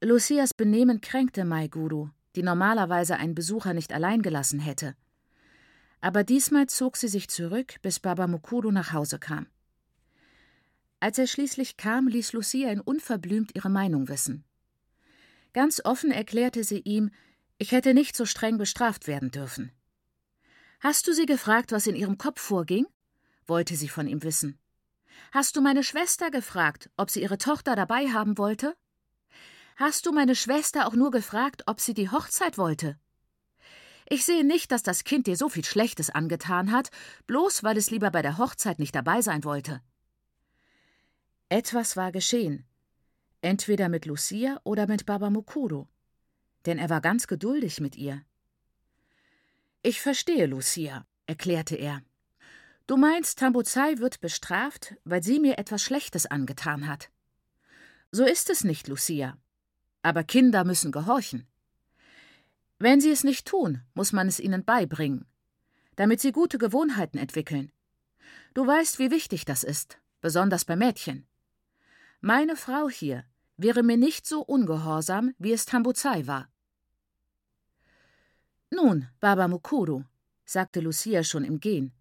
Lucias Benehmen kränkte Maiguru, die normalerweise einen Besucher nicht allein gelassen hätte. Aber diesmal zog sie sich zurück, bis Baba Mukuru nach Hause kam. Als er schließlich kam, ließ Lucia ihn unverblümt ihre Meinung wissen. Ganz offen erklärte sie ihm, ich hätte nicht so streng bestraft werden dürfen. Hast du sie gefragt, was in ihrem Kopf vorging? wollte sie von ihm wissen. Hast du meine Schwester gefragt, ob sie ihre Tochter dabei haben wollte? Hast du meine Schwester auch nur gefragt, ob sie die Hochzeit wollte? Ich sehe nicht, dass das Kind dir so viel Schlechtes angetan hat, bloß weil es lieber bei der Hochzeit nicht dabei sein wollte. Etwas war geschehen. Entweder mit Lucia oder mit Baba Mukuro. Denn er war ganz geduldig mit ihr. Ich verstehe, Lucia, erklärte er. Du meinst, Tambuzai wird bestraft, weil sie mir etwas Schlechtes angetan hat. So ist es nicht, Lucia. Aber Kinder müssen gehorchen. Wenn sie es nicht tun, muss man es ihnen beibringen, damit sie gute Gewohnheiten entwickeln. Du weißt, wie wichtig das ist, besonders bei Mädchen. Meine Frau hier wäre mir nicht so ungehorsam, wie es Tambuzai war. Nun, Baba Mukuru, sagte Lucia schon im Gehen,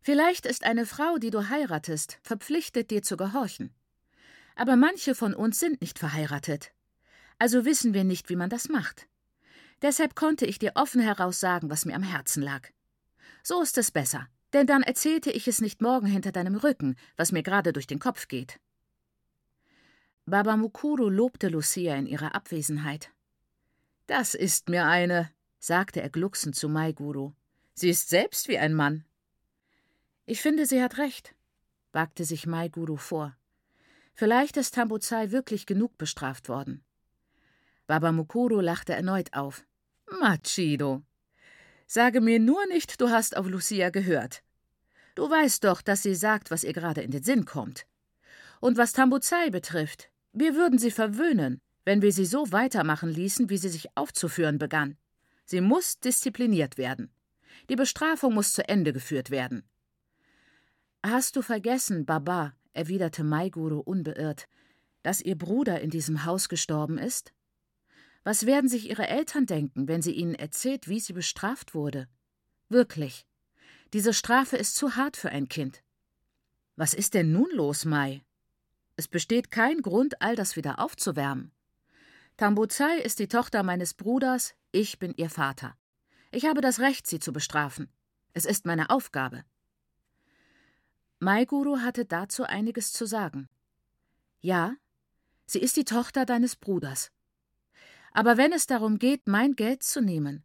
vielleicht ist eine Frau, die du heiratest, verpflichtet, dir zu gehorchen. Aber manche von uns sind nicht verheiratet. Also wissen wir nicht, wie man das macht. Deshalb konnte ich dir offen heraus sagen, was mir am Herzen lag. So ist es besser, denn dann erzählte ich es nicht morgen hinter deinem Rücken, was mir gerade durch den Kopf geht. Baba Mukuru lobte Lucia in ihrer Abwesenheit. Das ist mir eine, sagte er glucksend zu Maiguru. Sie ist selbst wie ein Mann. Ich finde, sie hat recht, wagte sich Maiguru vor. Vielleicht ist Tambuzai wirklich genug bestraft worden. Baba Mukuru lachte erneut auf. Machido. Sage mir nur nicht, du hast auf Lucia gehört. Du weißt doch, dass sie sagt, was ihr gerade in den Sinn kommt. Und was Tambuzai betrifft, wir würden sie verwöhnen, wenn wir sie so weitermachen ließen, wie sie sich aufzuführen begann. Sie muss diszipliniert werden. Die Bestrafung muss zu Ende geführt werden. Hast du vergessen, Baba, erwiderte Maiguru unbeirrt, dass ihr Bruder in diesem Haus gestorben ist? Was werden sich ihre Eltern denken, wenn sie ihnen erzählt, wie sie bestraft wurde? Wirklich. Diese Strafe ist zu hart für ein Kind. Was ist denn nun los, Mai? Es besteht kein Grund, all das wieder aufzuwärmen. Tambuzai ist die Tochter meines Bruders, ich bin ihr Vater. Ich habe das Recht, sie zu bestrafen. Es ist meine Aufgabe. Maiguru hatte dazu einiges zu sagen. Ja, sie ist die Tochter deines Bruders. Aber wenn es darum geht, mein Geld zu nehmen,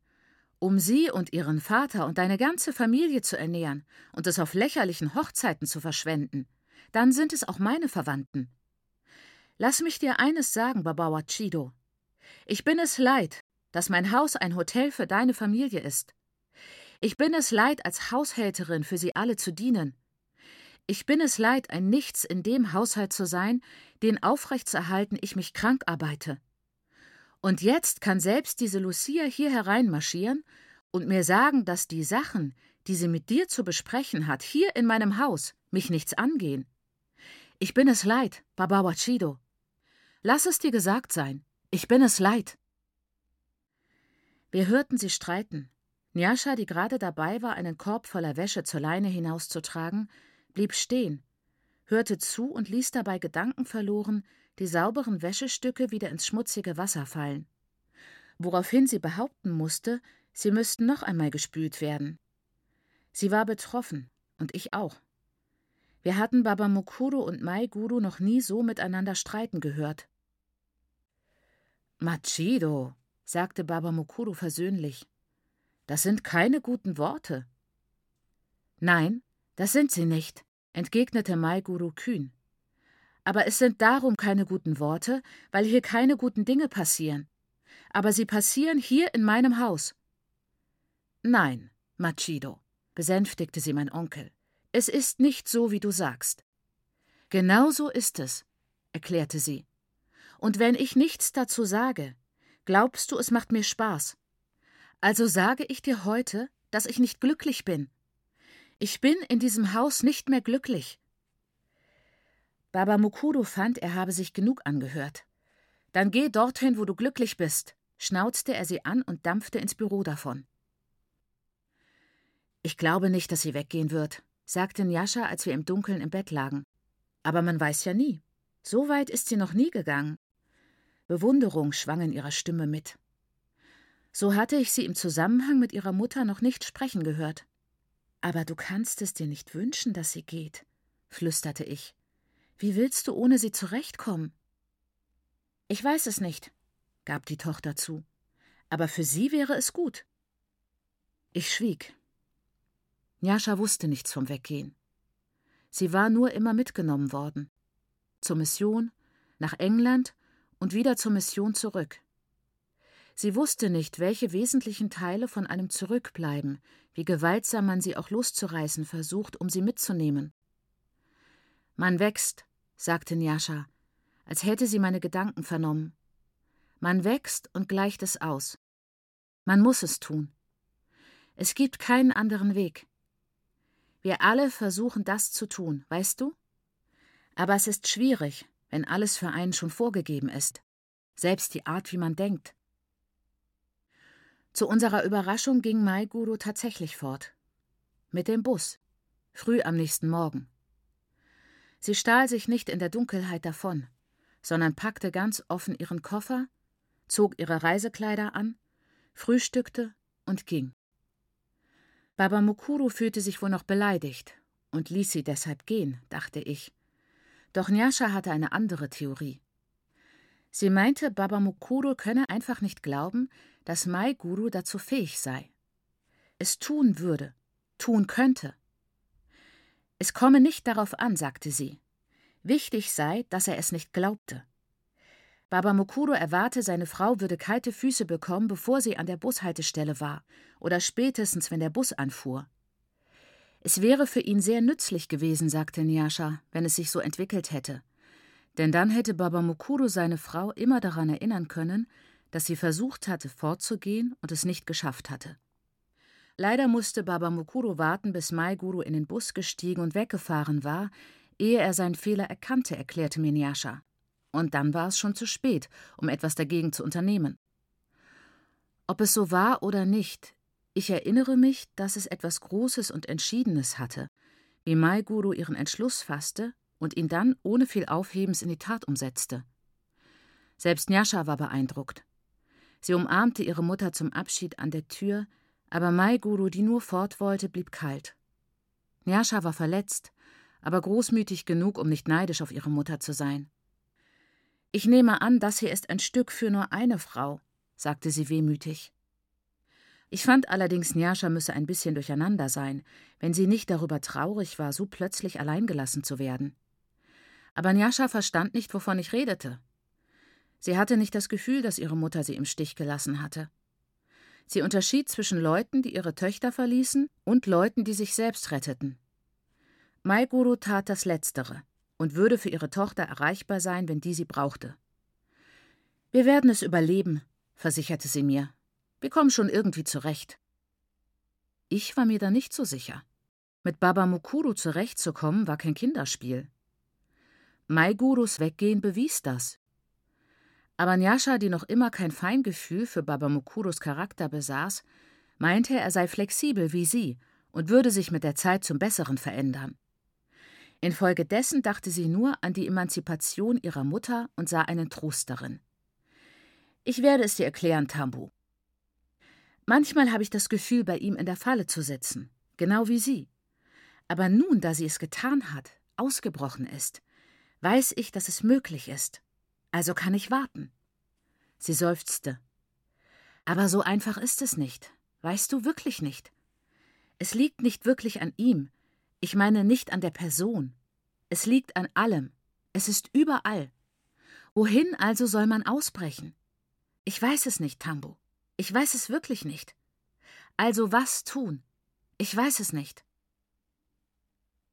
um sie und ihren Vater und deine ganze Familie zu ernähren und es auf lächerlichen Hochzeiten zu verschwenden, dann sind es auch meine Verwandten. Lass mich dir eines sagen, Babawa Chido. Ich bin es leid, dass mein Haus ein Hotel für deine Familie ist. Ich bin es leid, als Haushälterin für sie alle zu dienen. Ich bin es leid, ein Nichts in dem Haushalt zu sein, den aufrechtzuerhalten ich mich krank arbeite. Und jetzt kann selbst diese Lucia hier hereinmarschieren und mir sagen, dass die Sachen, die sie mit dir zu besprechen hat, hier in meinem Haus, mich nichts angehen. Ich bin es leid, Baba Wachido. Lass es dir gesagt sein, ich bin es leid. Wir hörten sie streiten. Nyasha, die gerade dabei war, einen Korb voller Wäsche zur Leine hinauszutragen, blieb stehen, hörte zu und ließ dabei gedankenverloren die sauberen Wäschestücke wieder ins schmutzige Wasser fallen, woraufhin sie behaupten musste, sie müssten noch einmal gespült werden. Sie war betroffen, und ich auch. Wir hatten Baba Mukuru und Mai Guru noch nie so miteinander streiten gehört. Machido, sagte Baba Mukuru versöhnlich, das sind keine guten Worte. Nein, das sind sie nicht, entgegnete Mai Guru kühn. Aber es sind darum keine guten Worte, weil hier keine guten Dinge passieren. Aber sie passieren hier in meinem Haus. Nein, Machido, besänftigte sie mein Onkel. Es ist nicht so, wie du sagst. Genau so ist es, erklärte sie. Und wenn ich nichts dazu sage, glaubst du, es macht mir Spaß. Also sage ich dir heute, dass ich nicht glücklich bin. Ich bin in diesem Haus nicht mehr glücklich. Baba Mukuru fand, er habe sich genug angehört. Dann geh dorthin, wo du glücklich bist, schnauzte er sie an und dampfte ins Büro davon. Ich glaube nicht, dass sie weggehen wird, sagte Njascha, als wir im Dunkeln im Bett lagen. Aber man weiß ja nie. So weit ist sie noch nie gegangen. Bewunderung schwang in ihrer Stimme mit. So hatte ich sie im Zusammenhang mit ihrer Mutter noch nicht sprechen gehört. Aber du kannst es dir nicht wünschen, dass sie geht, flüsterte ich. Wie willst du ohne sie zurechtkommen? Ich weiß es nicht, gab die Tochter zu. Aber für sie wäre es gut. Ich schwieg. Njascha wusste nichts vom Weggehen. Sie war nur immer mitgenommen worden. Zur Mission, nach England und wieder zur Mission zurück. Sie wusste nicht, welche wesentlichen Teile von einem zurückbleiben, wie gewaltsam man sie auch loszureißen versucht, um sie mitzunehmen. Man wächst, sagte Njascha, als hätte sie meine Gedanken vernommen. Man wächst und gleicht es aus. Man muss es tun. Es gibt keinen anderen Weg. Wir alle versuchen das zu tun, weißt du? Aber es ist schwierig, wenn alles für einen schon vorgegeben ist, selbst die Art, wie man denkt. Zu unserer Überraschung ging Mai Guru tatsächlich fort. Mit dem Bus. Früh am nächsten Morgen. Sie stahl sich nicht in der Dunkelheit davon, sondern packte ganz offen ihren Koffer, zog ihre Reisekleider an, frühstückte und ging. Baba Mukuru fühlte sich wohl noch beleidigt und ließ sie deshalb gehen, dachte ich. Doch Nyasha hatte eine andere Theorie. Sie meinte, Baba Mukuru könne einfach nicht glauben, dass Mai Guru dazu fähig sei. Es tun würde, tun könnte. Es komme nicht darauf an, sagte sie. Wichtig sei, dass er es nicht glaubte. Baba Mukuru erwarte, seine Frau würde kalte Füße bekommen, bevor sie an der Bushaltestelle war oder spätestens, wenn der Bus anfuhr. Es wäre für ihn sehr nützlich gewesen, sagte Nyasha, wenn es sich so entwickelt hätte. Denn dann hätte Baba Mukuru seine Frau immer daran erinnern können, dass sie versucht hatte, fortzugehen und es nicht geschafft hatte. Leider musste Baba Mukuru warten, bis Mai Guru in den Bus gestiegen und weggefahren war, ehe er seinen Fehler erkannte, erklärte Minyasha. Und dann war es schon zu spät, um etwas dagegen zu unternehmen. Ob es so war oder nicht, ich erinnere mich, dass es etwas Großes und Entschiedenes hatte, wie Mai Guru ihren Entschluss fasste und ihn dann ohne viel Aufhebens in die Tat umsetzte. Selbst Nyasha war beeindruckt. Sie umarmte ihre Mutter zum Abschied an der Tür, aber Mai Guru, die nur fort wollte, blieb kalt. Nyasha war verletzt, aber großmütig genug, um nicht neidisch auf ihre Mutter zu sein. Ich nehme an, das hier ist ein Stück für nur eine Frau, sagte sie wehmütig. Ich fand allerdings, Nyasha müsse ein bisschen durcheinander sein, wenn sie nicht darüber traurig war, so plötzlich alleingelassen zu werden. Aber Nyasha verstand nicht, wovon ich redete. Sie hatte nicht das Gefühl, dass ihre Mutter sie im Stich gelassen hatte. Sie unterschied zwischen Leuten, die ihre Töchter verließen, und Leuten, die sich selbst retteten. Maiguru tat das Letztere und würde für ihre Tochter erreichbar sein, wenn die sie brauchte. Wir werden es überleben, versicherte sie mir. Wir kommen schon irgendwie zurecht. Ich war mir da nicht so sicher. Mit Baba Mukuru zurechtzukommen war kein Kinderspiel. Maigurus Weggehen bewies das. Aber Nyasha, die noch immer kein Feingefühl für Baba Mukuros Charakter besaß, meinte, er sei flexibel wie sie und würde sich mit der Zeit zum Besseren verändern. Infolgedessen dachte sie nur an die Emanzipation ihrer Mutter und sah einen Trost darin. Ich werde es dir erklären, Tambu. Manchmal habe ich das Gefühl, bei ihm in der Falle zu sitzen, genau wie sie. Aber nun, da sie es getan hat, ausgebrochen ist, weiß ich, dass es möglich ist. Also kann ich warten. Sie seufzte. Aber so einfach ist es nicht. Weißt du wirklich nicht. Es liegt nicht wirklich an ihm. Ich meine nicht an der Person. Es liegt an allem. Es ist überall. Wohin also soll man ausbrechen? Ich weiß es nicht, Tambo. Ich weiß es wirklich nicht. Also was tun? Ich weiß es nicht.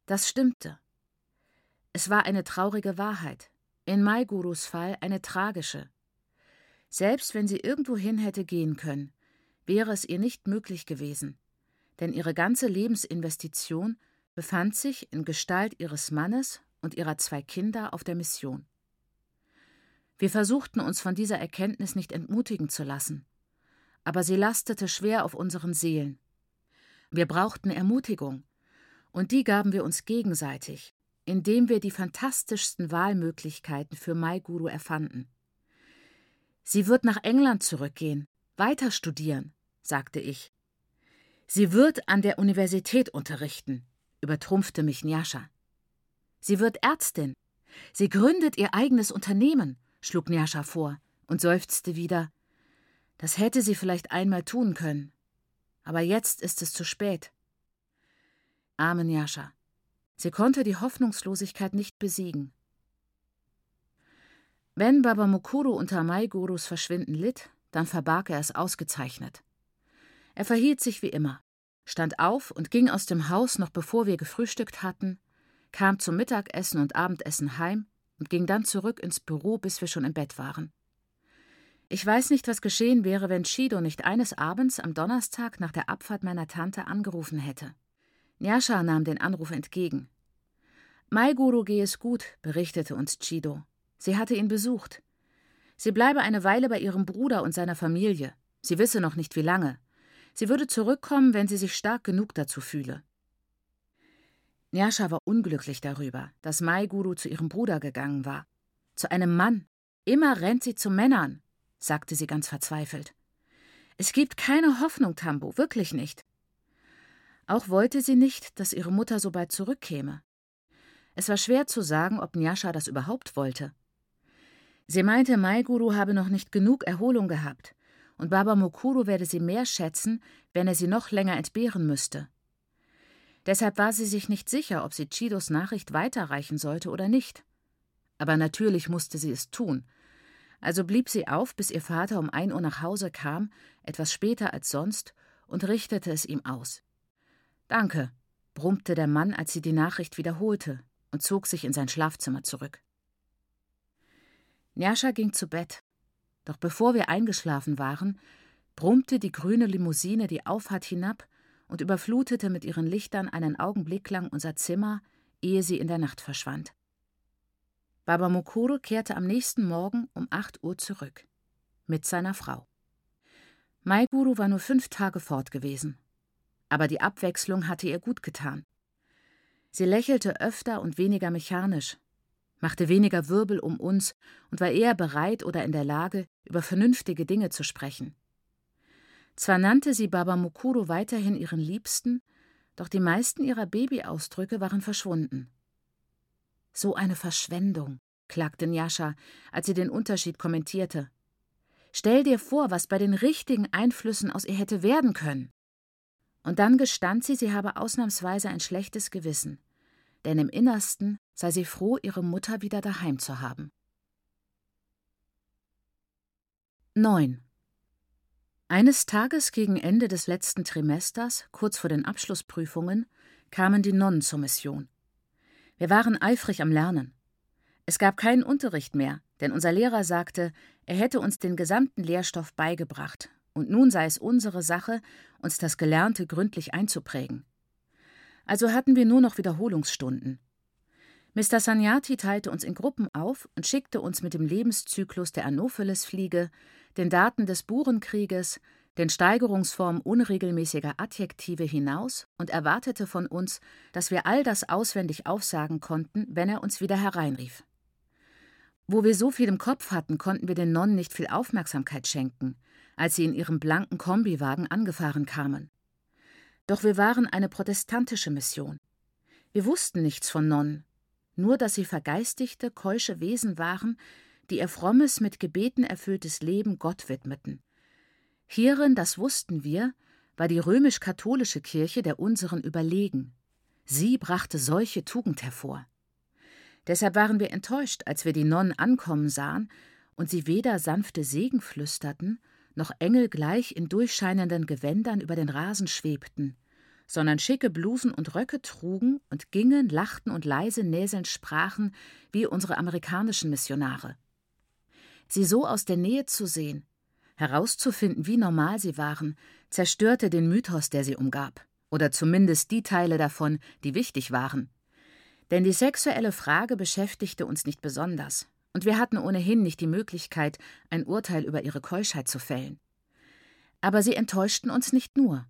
Das stimmte. Es war eine traurige Wahrheit, in Maigurus Fall eine tragische. Selbst wenn sie irgendwohin hätte gehen können, wäre es ihr nicht möglich gewesen, denn ihre ganze Lebensinvestition befand sich in Gestalt ihres Mannes und ihrer zwei Kinder auf der Mission. Wir versuchten uns von dieser Erkenntnis nicht entmutigen zu lassen, aber sie lastete schwer auf unseren Seelen. Wir brauchten Ermutigung, und die gaben wir uns gegenseitig, indem wir die fantastischsten Wahlmöglichkeiten für Mai Guru erfanden. Sie wird nach England zurückgehen, weiter studieren, sagte ich. Sie wird an der Universität unterrichten, übertrumpfte mich Nyasha. Sie wird Ärztin. Sie gründet ihr eigenes Unternehmen, schlug Nyasha vor und seufzte wieder. Das hätte sie vielleicht einmal tun können. Aber jetzt ist es zu spät. Arme Nyasha. Sie konnte die Hoffnungslosigkeit nicht besiegen. Wenn Baba Mukuru unter Maigurus Verschwinden litt, dann verbarg er es ausgezeichnet. Er verhielt sich wie immer, stand auf und ging aus dem Haus, noch bevor wir gefrühstückt hatten, kam zum Mittagessen und Abendessen heim und ging dann zurück ins Büro, bis wir schon im Bett waren. Ich weiß nicht, was geschehen wäre, wenn Shido nicht eines Abends am Donnerstag nach der Abfahrt meiner Tante angerufen hätte. Nyasha nahm den Anruf entgegen. Maiguru gehe es gut, berichtete uns Chido. Sie hatte ihn besucht. Sie bleibe eine Weile bei ihrem Bruder und seiner Familie. Sie wisse noch nicht wie lange. Sie würde zurückkommen, wenn sie sich stark genug dazu fühle. Nyasha war unglücklich darüber, dass Maiguru zu ihrem Bruder gegangen war. Zu einem Mann. Immer rennt sie zu Männern sagte sie ganz verzweifelt. Es gibt keine Hoffnung, Tambo, wirklich nicht. Auch wollte sie nicht, dass ihre Mutter so bald zurückkäme. Es war schwer zu sagen, ob Nyasha das überhaupt wollte. Sie meinte, Maiguru habe noch nicht genug Erholung gehabt, und Baba Mokuru werde sie mehr schätzen, wenn er sie noch länger entbehren müsste. Deshalb war sie sich nicht sicher, ob sie Chidos Nachricht weiterreichen sollte oder nicht. Aber natürlich musste sie es tun, also blieb sie auf, bis ihr Vater um ein Uhr nach Hause kam, etwas später als sonst, und richtete es ihm aus. Danke, brummte der Mann, als sie die Nachricht wiederholte, und zog sich in sein Schlafzimmer zurück. Njascha ging zu Bett. Doch bevor wir eingeschlafen waren, brummte die grüne Limousine die Auffahrt hinab und überflutete mit ihren Lichtern einen Augenblick lang unser Zimmer, ehe sie in der Nacht verschwand. Baba Mokuro kehrte am nächsten Morgen um 8 Uhr zurück. Mit seiner Frau. Maiguru war nur fünf Tage fort gewesen. Aber die Abwechslung hatte ihr gut getan. Sie lächelte öfter und weniger mechanisch, machte weniger Wirbel um uns und war eher bereit oder in der Lage, über vernünftige Dinge zu sprechen. Zwar nannte sie Baba Mukuru weiterhin ihren Liebsten, doch die meisten ihrer Babyausdrücke waren verschwunden. So eine Verschwendung, klagte Njascha, als sie den Unterschied kommentierte. Stell dir vor, was bei den richtigen Einflüssen aus ihr hätte werden können. Und dann gestand sie, sie habe ausnahmsweise ein schlechtes Gewissen, denn im Innersten sei sie froh, ihre Mutter wieder daheim zu haben. 9. Eines Tages gegen Ende des letzten Trimesters, kurz vor den Abschlussprüfungen, kamen die Nonnen zur Mission. Wir waren eifrig am Lernen. Es gab keinen Unterricht mehr, denn unser Lehrer sagte, er hätte uns den gesamten Lehrstoff beigebracht, und nun sei es unsere Sache, uns das Gelernte gründlich einzuprägen. Also hatten wir nur noch Wiederholungsstunden. Mr. Sanyati teilte uns in Gruppen auf und schickte uns mit dem Lebenszyklus der Anopheles-Fliege, den Daten des Burenkrieges, den Steigerungsformen unregelmäßiger Adjektive hinaus und erwartete von uns, dass wir all das auswendig aufsagen konnten, wenn er uns wieder hereinrief. Wo wir so viel im Kopf hatten, konnten wir den Nonnen nicht viel Aufmerksamkeit schenken, als sie in ihrem blanken Kombiwagen angefahren kamen. Doch wir waren eine protestantische Mission. Wir wussten nichts von Nonnen, nur dass sie vergeistigte, keusche Wesen waren, die ihr frommes, mit Gebeten erfülltes Leben Gott widmeten Hierin, das wussten wir, war die römisch-katholische Kirche der unseren überlegen. Sie brachte solche Tugend hervor. Deshalb waren wir enttäuscht, als wir die Nonnen ankommen sahen und sie weder sanfte Segen flüsterten, noch engelgleich in durchscheinenden Gewändern über den Rasen schwebten, sondern schicke Blusen und Röcke trugen und gingen, lachten und leise näselnd sprachen wie unsere amerikanischen Missionare. Sie so aus der Nähe zu sehen, Herauszufinden, wie normal sie waren, zerstörte den Mythos, der sie umgab, oder zumindest die Teile davon, die wichtig waren. Denn die sexuelle Frage beschäftigte uns nicht besonders, und wir hatten ohnehin nicht die Möglichkeit, ein Urteil über ihre Keuschheit zu fällen. Aber sie enttäuschten uns nicht nur.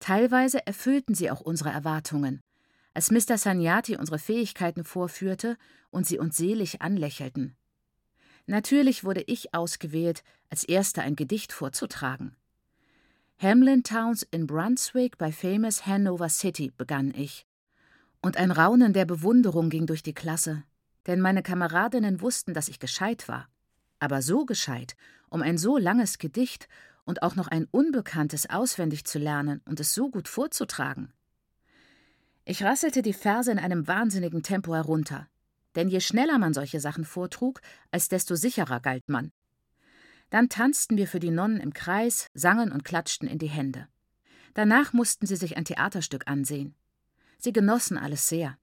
Teilweise erfüllten sie auch unsere Erwartungen, als Mr. Sanyati unsere Fähigkeiten vorführte und sie uns selig anlächelten. Natürlich wurde ich ausgewählt, als Erster ein Gedicht vorzutragen. Hamlin Towns in Brunswick bei famous Hanover City begann ich. Und ein Raunen der Bewunderung ging durch die Klasse, denn meine Kameradinnen wussten, dass ich gescheit war. Aber so gescheit, um ein so langes Gedicht und auch noch ein Unbekanntes auswendig zu lernen und es so gut vorzutragen. Ich rasselte die Verse in einem wahnsinnigen Tempo herunter, denn je schneller man solche Sachen vortrug, als desto sicherer galt man. Dann tanzten wir für die Nonnen im Kreis, sangen und klatschten in die Hände. Danach mussten sie sich ein Theaterstück ansehen. Sie genossen alles sehr.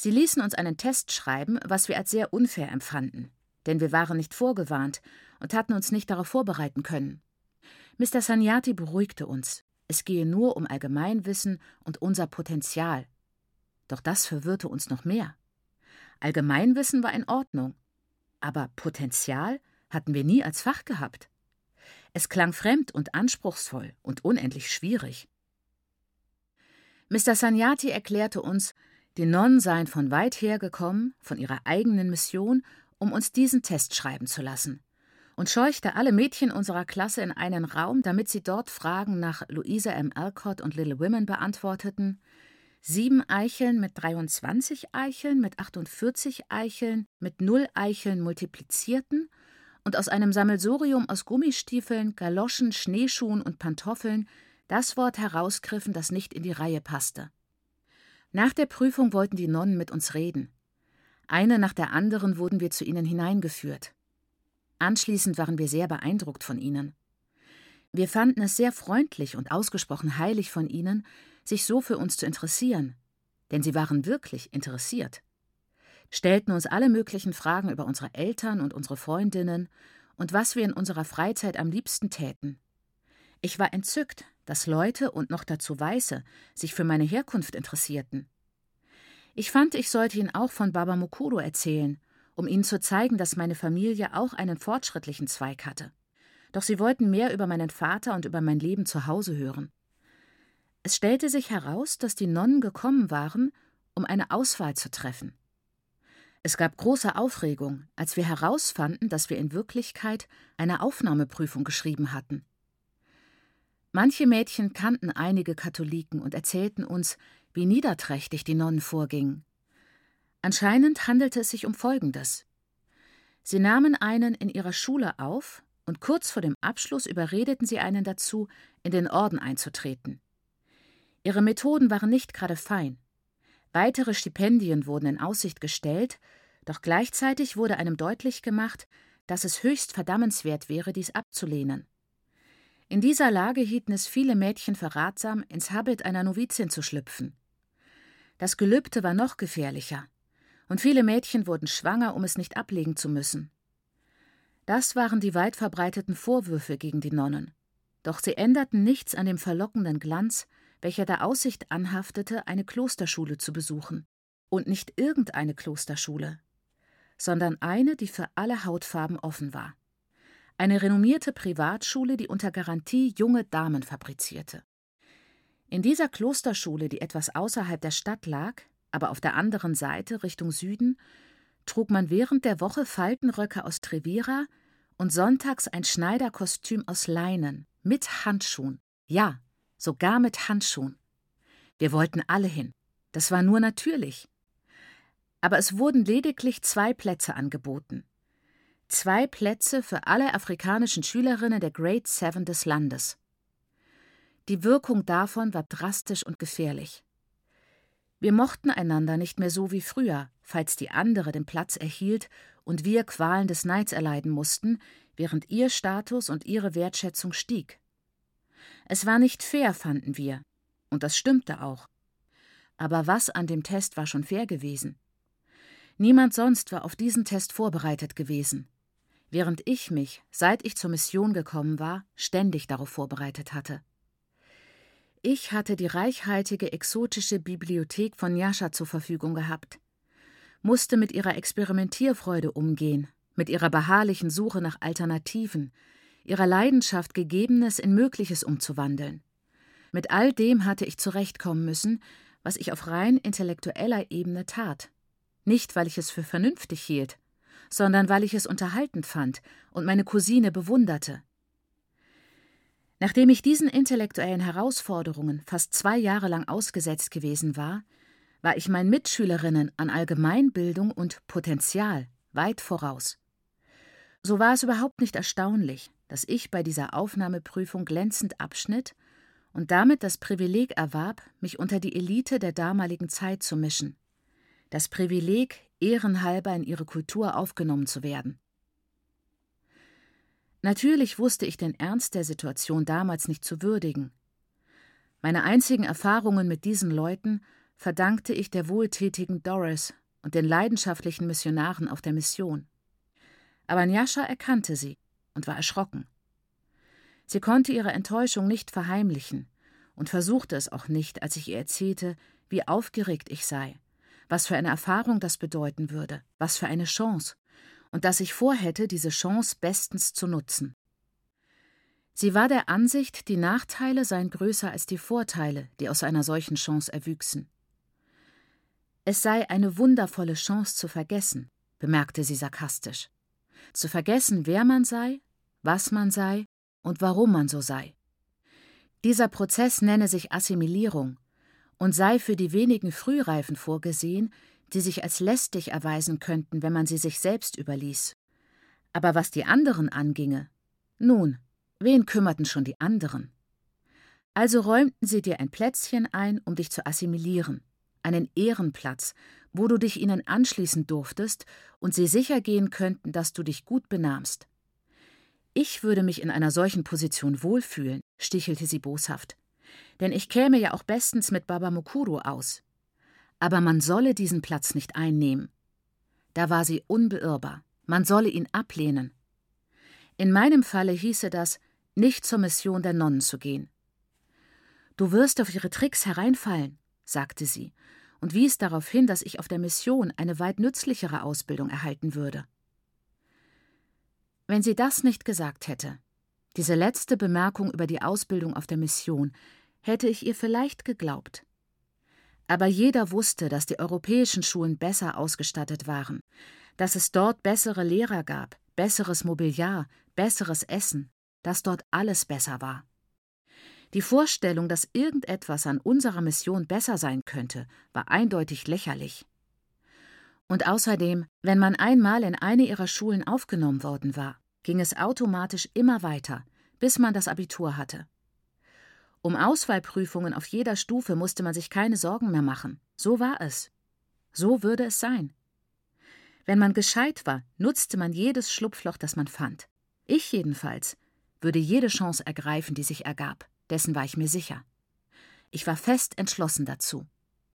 Sie ließen uns einen Test schreiben, was wir als sehr unfair empfanden, denn wir waren nicht vorgewarnt und hatten uns nicht darauf vorbereiten können. Mr. Sanyati beruhigte uns. Es gehe nur um Allgemeinwissen und unser Potenzial. Doch das verwirrte uns noch mehr. Allgemeinwissen war in Ordnung, aber Potenzial hatten wir nie als Fach gehabt. Es klang fremd und anspruchsvoll und unendlich schwierig. Mr. Sanyati erklärte uns, die Nonnen seien von weit her gekommen, von ihrer eigenen Mission, um uns diesen Test schreiben zu lassen, und scheuchte alle Mädchen unserer Klasse in einen Raum, damit sie dort Fragen nach Louisa M. Alcott und Little Women beantworteten, sieben Eicheln mit 23 Eicheln, mit 48 Eicheln, mit null Eicheln multiplizierten und aus einem Sammelsurium aus Gummistiefeln, Galoschen, Schneeschuhen und Pantoffeln das Wort herausgriffen, das nicht in die Reihe passte. Nach der Prüfung wollten die Nonnen mit uns reden. Eine nach der anderen wurden wir zu ihnen hineingeführt. Anschließend waren wir sehr beeindruckt von ihnen. Wir fanden es sehr freundlich und ausgesprochen heilig von ihnen, sich so für uns zu interessieren, denn sie waren wirklich interessiert stellten uns alle möglichen Fragen über unsere Eltern und unsere Freundinnen und was wir in unserer Freizeit am liebsten täten. Ich war entzückt, dass Leute und noch dazu Weiße sich für meine Herkunft interessierten. Ich fand, ich sollte ihnen auch von Baba Mukuro erzählen, um ihnen zu zeigen, dass meine Familie auch einen fortschrittlichen Zweig hatte. Doch sie wollten mehr über meinen Vater und über mein Leben zu Hause hören. Es stellte sich heraus, dass die Nonnen gekommen waren, um eine Auswahl zu treffen. Es gab große Aufregung, als wir herausfanden, dass wir in Wirklichkeit eine Aufnahmeprüfung geschrieben hatten. Manche Mädchen kannten einige Katholiken und erzählten uns, wie niederträchtig die Nonnen vorgingen. Anscheinend handelte es sich um Folgendes. Sie nahmen einen in ihrer Schule auf und kurz vor dem Abschluss überredeten sie einen dazu, in den Orden einzutreten. Ihre Methoden waren nicht gerade fein. Weitere Stipendien wurden in Aussicht gestellt, doch gleichzeitig wurde einem deutlich gemacht, dass es höchst verdammenswert wäre, dies abzulehnen. In dieser Lage hielten es viele Mädchen für ratsam, ins Habit einer Novizin zu schlüpfen. Das Gelübde war noch gefährlicher, und viele Mädchen wurden schwanger, um es nicht ablegen zu müssen. Das waren die weit verbreiteten Vorwürfe gegen die Nonnen. Doch sie änderten nichts an dem verlockenden Glanz, welcher der Aussicht anhaftete, eine Klosterschule zu besuchen. Und nicht irgendeine Klosterschule, sondern eine, die für alle Hautfarben offen war. Eine renommierte Privatschule, die unter Garantie junge Damen fabrizierte. In dieser Klosterschule, die etwas außerhalb der Stadt lag, aber auf der anderen Seite Richtung Süden, trug man während der Woche Faltenröcke aus Trevira und sonntags ein Schneiderkostüm aus Leinen mit Handschuhen. Ja, sogar mit Handschuhen. Wir wollten alle hin. Das war nur natürlich. Aber es wurden lediglich zwei Plätze angeboten. Zwei Plätze für alle afrikanischen Schülerinnen der Grade Seven des Landes. Die Wirkung davon war drastisch und gefährlich. Wir mochten einander nicht mehr so wie früher, falls die andere den Platz erhielt und wir Qualen des Neids erleiden mussten, während ihr Status und ihre Wertschätzung stieg. Es war nicht fair, fanden wir. Und das stimmte auch. Aber was an dem Test war schon fair gewesen? Niemand sonst war auf diesen Test vorbereitet gewesen, während ich mich, seit ich zur Mission gekommen war, ständig darauf vorbereitet hatte. Ich hatte die reichhaltige exotische Bibliothek von Yasha zur Verfügung gehabt. musste mit ihrer Experimentierfreude umgehen, mit ihrer beharrlichen Suche nach Alternativen, ihrer Leidenschaft, Gegebenes in Mögliches umzuwandeln. Mit all dem hatte ich zurechtkommen müssen, was ich auf rein intellektueller Ebene tat. Nicht, weil ich es für vernünftig hielt, sondern weil ich es unterhaltend fand und meine Cousine bewunderte. Nachdem ich diesen intellektuellen Herausforderungen fast zwei Jahre lang ausgesetzt gewesen war, war ich meinen Mitschülerinnen an Allgemeinbildung und Potenzial weit voraus. So war es überhaupt nicht erstaunlich, dass ich bei dieser Aufnahmeprüfung glänzend abschnitt und damit das Privileg erwarb, mich unter die Elite der damaligen Zeit zu mischen. Das Privileg, ehrenhalber in ihre Kultur aufgenommen zu werden. Natürlich wusste ich den Ernst der Situation damals nicht zu würdigen. Meine einzigen Erfahrungen mit diesen Leuten verdankte ich der wohltätigen Doris und den leidenschaftlichen Missionaren auf der Mission. Aber Njascha erkannte sie und war erschrocken. Sie konnte ihre Enttäuschung nicht verheimlichen und versuchte es auch nicht, als ich ihr erzählte, wie aufgeregt ich sei, was für eine Erfahrung das bedeuten würde, was für eine Chance, und dass ich vorhätte, diese Chance bestens zu nutzen. Sie war der Ansicht, die Nachteile seien größer als die Vorteile, die aus einer solchen Chance erwüchsen. Es sei eine wundervolle Chance zu vergessen, bemerkte sie sarkastisch. Zu vergessen, wer man sei, was man sei und warum man so sei. Dieser Prozess nenne sich Assimilierung und sei für die wenigen Frühreifen vorgesehen, die sich als lästig erweisen könnten, wenn man sie sich selbst überließ. Aber was die anderen anginge, nun, wen kümmerten schon die anderen? Also räumten sie dir ein Plätzchen ein, um dich zu assimilieren, einen Ehrenplatz, wo du dich ihnen anschließen durftest und sie sicher gehen könnten, dass du dich gut benahmst. Ich würde mich in einer solchen Position wohlfühlen, stichelte sie boshaft. Denn ich käme ja auch bestens mit Baba Mukuru aus. Aber man solle diesen Platz nicht einnehmen. Da war sie unbeirrbar. Man solle ihn ablehnen. In meinem Falle hieße das, nicht zur Mission der Nonnen zu gehen. Du wirst auf ihre Tricks hereinfallen, sagte sie und wies darauf hin, dass ich auf der Mission eine weit nützlichere Ausbildung erhalten würde. Wenn sie das nicht gesagt hätte, diese letzte Bemerkung über die Ausbildung auf der Mission, hätte ich ihr vielleicht geglaubt. Aber jeder wusste, dass die europäischen Schulen besser ausgestattet waren, dass es dort bessere Lehrer gab, besseres Mobiliar, besseres Essen, dass dort alles besser war. Die Vorstellung, dass irgendetwas an unserer Mission besser sein könnte, war eindeutig lächerlich. Und außerdem, wenn man einmal in eine ihrer Schulen aufgenommen worden war, ging es automatisch immer weiter, bis man das Abitur hatte. Um Auswahlprüfungen auf jeder Stufe musste man sich keine Sorgen mehr machen. So war es. So würde es sein. Wenn man gescheit war, nutzte man jedes Schlupfloch, das man fand. Ich jedenfalls würde jede Chance ergreifen, die sich ergab. Dessen war ich mir sicher. Ich war fest entschlossen dazu.